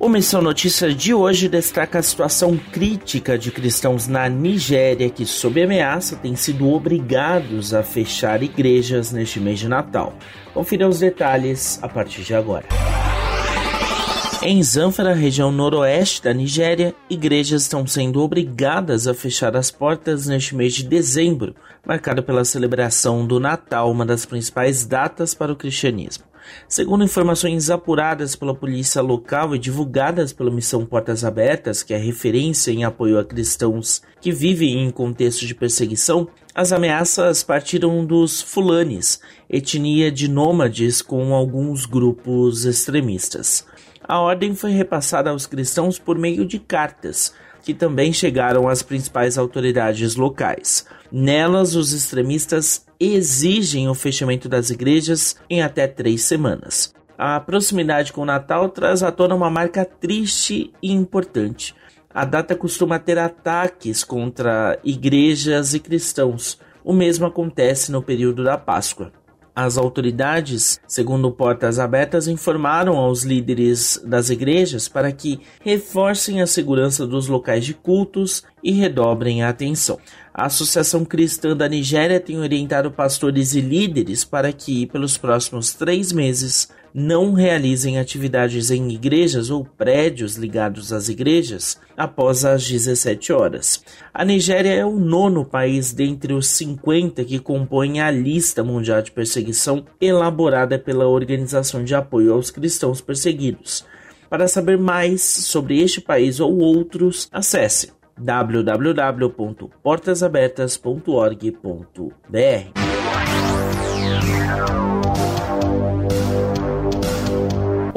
O Missão Notícias de hoje destaca a situação crítica de cristãos na Nigéria que, sob ameaça, têm sido obrigados a fechar igrejas neste mês de Natal. Confira os detalhes a partir de agora. Em Zamfara, região noroeste da Nigéria, igrejas estão sendo obrigadas a fechar as portas neste mês de dezembro, marcado pela celebração do Natal, uma das principais datas para o cristianismo. Segundo informações apuradas pela polícia local e divulgadas pela Missão Portas Abertas, que é referência em apoio a cristãos que vivem em contexto de perseguição, as ameaças partiram dos fulanes, etnia de nômades com alguns grupos extremistas. A ordem foi repassada aos cristãos por meio de cartas, que também chegaram às principais autoridades locais. Nelas, os extremistas exigem o fechamento das igrejas em até três semanas. A proximidade com o Natal traz à tona uma marca triste e importante. A data costuma ter ataques contra igrejas e cristãos. O mesmo acontece no período da Páscoa. As autoridades, segundo Portas Abertas, informaram aos líderes das igrejas para que reforcem a segurança dos locais de cultos e redobrem a atenção. A Associação Cristã da Nigéria tem orientado pastores e líderes para que, pelos próximos três meses, não realizem atividades em igrejas ou prédios ligados às igrejas após as 17 horas. A Nigéria é o nono país dentre os 50 que compõem a lista mundial de perseguição elaborada pela Organização de Apoio aos Cristãos Perseguidos. Para saber mais sobre este país ou outros, acesse www.portasabertas.org.br.